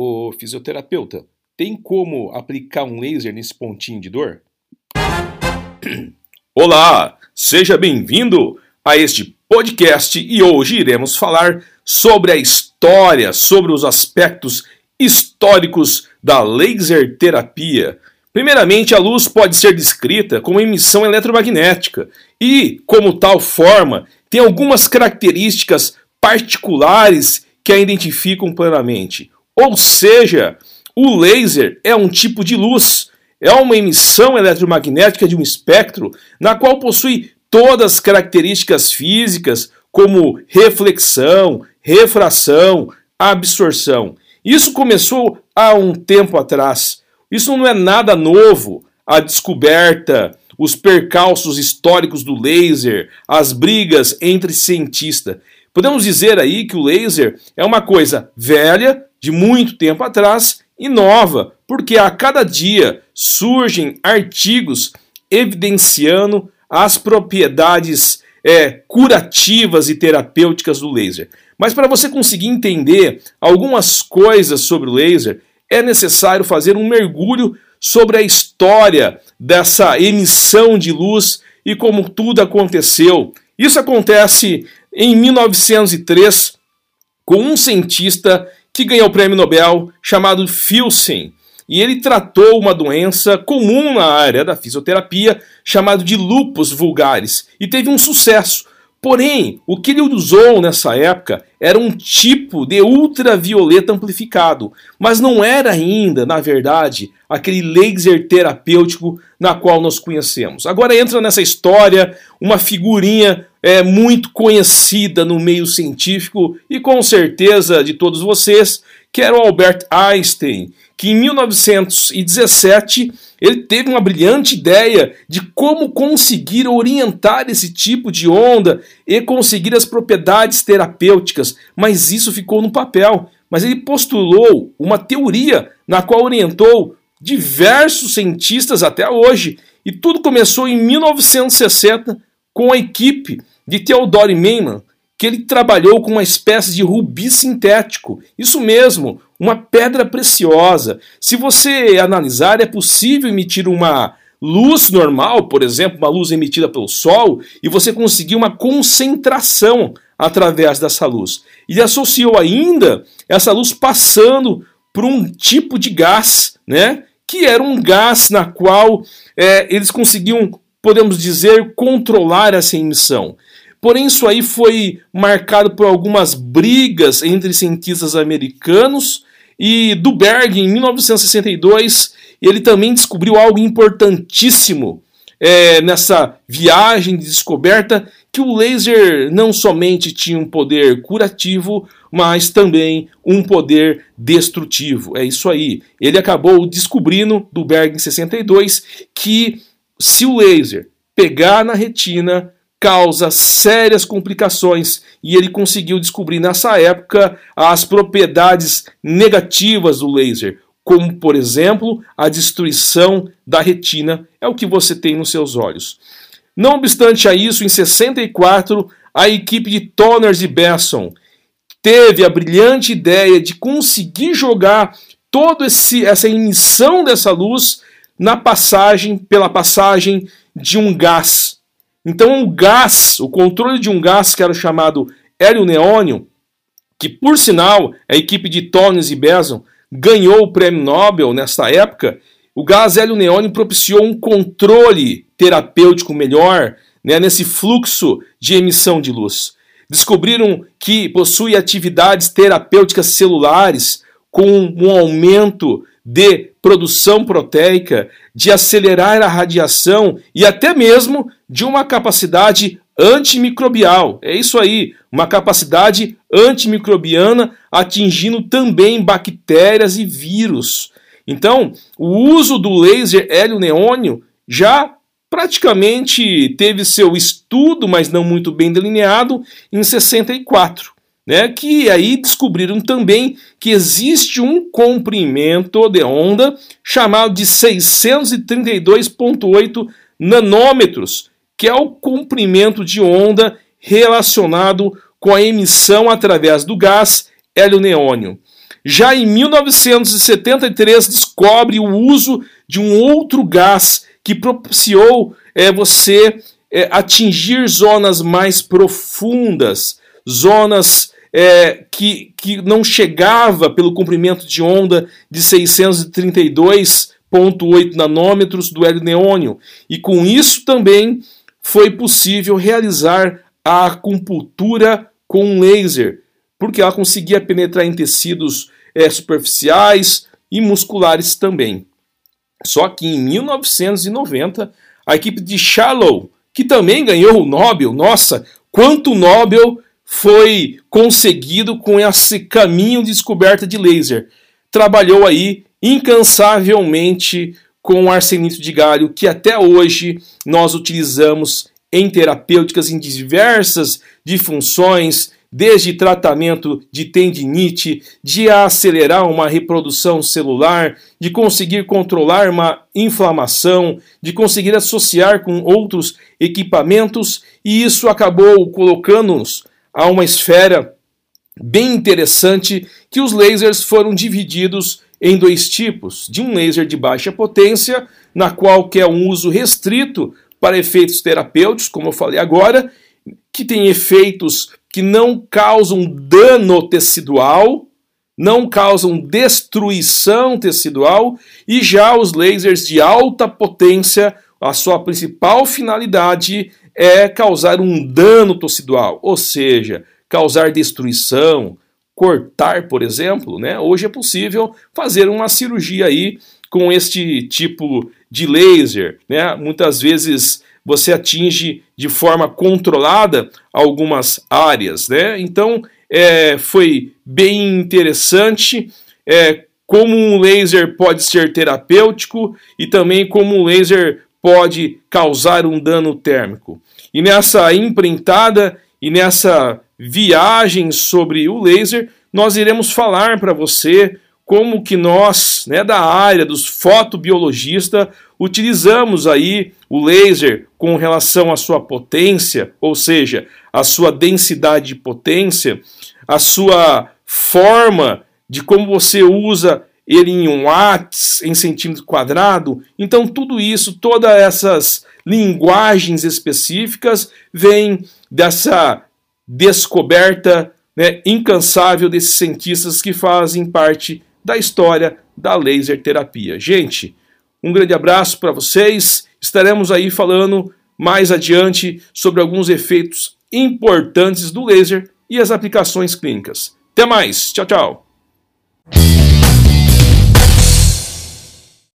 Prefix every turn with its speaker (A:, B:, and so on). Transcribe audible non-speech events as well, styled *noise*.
A: O fisioterapeuta, tem como aplicar um laser nesse pontinho de dor? *clears throat*
B: Olá, seja bem-vindo a este podcast e hoje iremos falar sobre a história, sobre os aspectos históricos da laser terapia. Primeiramente, a luz pode ser descrita como emissão eletromagnética e, como tal forma, tem algumas características particulares que a identificam plenamente. Ou seja, o laser é um tipo de luz, é uma emissão eletromagnética de um espectro na qual possui todas as características físicas, como reflexão, refração, absorção. Isso começou há um tempo atrás. Isso não é nada novo. A descoberta, os percalços históricos do laser, as brigas entre cientistas. Podemos dizer aí que o laser é uma coisa velha, de muito tempo atrás, e nova, porque a cada dia surgem artigos evidenciando as propriedades é, curativas e terapêuticas do laser. Mas para você conseguir entender algumas coisas sobre o laser, é necessário fazer um mergulho sobre a história dessa emissão de luz e como tudo aconteceu. Isso acontece em 1903 com um cientista que ganhou o prêmio Nobel chamado Filsen. E ele tratou uma doença comum na área da fisioterapia, chamado de lupus vulgaris, e teve um sucesso. Porém, o que ele usou nessa época era um tipo de ultravioleta amplificado, mas não era ainda, na verdade, aquele laser terapêutico na qual nós conhecemos. Agora entra nessa história uma figurinha é, muito conhecida no meio científico e com certeza de todos vocês, que era o Albert Einstein, que em 1917 ele teve uma brilhante ideia de como conseguir orientar esse tipo de onda e conseguir as propriedades terapêuticas, mas isso ficou no papel. Mas ele postulou uma teoria na qual orientou diversos cientistas até hoje, e tudo começou em 1960 com a equipe de Theodore Maiman, que ele trabalhou com uma espécie de rubi sintético. Isso mesmo, uma pedra preciosa. Se você analisar, é possível emitir uma luz normal, por exemplo, uma luz emitida pelo Sol, e você conseguir uma concentração através dessa luz. E associou ainda essa luz passando por um tipo de gás, né? Que era um gás na qual é, eles conseguiam, podemos dizer, controlar essa emissão. Porém, isso aí foi marcado por algumas brigas entre cientistas americanos e Duberg, em 1962, ele também descobriu algo importantíssimo é, nessa viagem de descoberta, que o laser não somente tinha um poder curativo, mas também um poder destrutivo. É isso aí. Ele acabou descobrindo, Duberg em 62, que se o laser pegar na retina, causa sérias complicações e ele conseguiu descobrir nessa época as propriedades negativas do laser, como por exemplo a destruição da retina, é o que você tem nos seus olhos. Não obstante a isso, em 64, a equipe de Toners e Besson teve a brilhante ideia de conseguir jogar toda essa emissão dessa luz na passagem pela passagem de um gás então, o gás, o controle de um gás que era chamado hélio neônio, que por sinal a equipe de Tones e Beson ganhou o prêmio Nobel nessa época, o gás hélio neônio propiciou um controle terapêutico melhor né, nesse fluxo de emissão de luz. Descobriram que possui atividades terapêuticas celulares com um aumento de produção proteica, de acelerar a radiação e até mesmo de uma capacidade antimicrobial. É isso aí, uma capacidade antimicrobiana atingindo também bactérias e vírus. Então, o uso do laser hélio neônio já praticamente teve seu estudo, mas não muito bem delineado, em 64 né, que aí descobriram também que existe um comprimento de onda chamado de 632,8 nanômetros, que é o comprimento de onda relacionado com a emissão através do gás hélio-neônio. Já em 1973 descobre o uso de um outro gás que propiciou é, você é, atingir zonas mais profundas, zonas é, que, que não chegava pelo comprimento de onda de 632,8 nanômetros do hélio neônio. E com isso também foi possível realizar a acupuntura com um laser, porque ela conseguia penetrar em tecidos é, superficiais e musculares também. Só que em 1990, a equipe de Shallow, que também ganhou o Nobel, nossa, quanto Nobel foi conseguido com esse caminho de descoberta de laser. Trabalhou aí incansavelmente com arsenito de galho, que até hoje nós utilizamos em terapêuticas em diversas funções, desde tratamento de tendinite, de acelerar uma reprodução celular, de conseguir controlar uma inflamação, de conseguir associar com outros equipamentos, e isso acabou colocando-nos a uma esfera bem interessante que os lasers foram divididos em dois tipos, de um laser de baixa potência, na qual que é um uso restrito para efeitos terapêuticos, como eu falei agora, que tem efeitos que não causam dano tecidual, não causam destruição tecidual, e já os lasers de alta potência, a sua principal finalidade é causar um dano tecidual, ou seja, causar destruição, cortar, por exemplo, né? Hoje é possível fazer uma cirurgia aí com este tipo de laser, né? Muitas vezes você atinge de forma controlada algumas áreas, né? Então é, foi bem interessante é, como um laser pode ser terapêutico e também como um laser pode causar um dano térmico. E nessa imprentada e nessa viagem sobre o laser, nós iremos falar para você como que nós, né, da área dos fotobiologistas, utilizamos aí o laser com relação à sua potência, ou seja, a sua densidade de potência, a sua forma de como você usa ele em watts, em centímetro quadrado. Então, tudo isso, todas essas linguagens específicas vêm dessa descoberta né, incansável desses cientistas que fazem parte da história da laser terapia. Gente, um grande abraço para vocês. Estaremos aí falando mais adiante sobre alguns efeitos importantes do laser e as aplicações clínicas. Até mais. Tchau, tchau.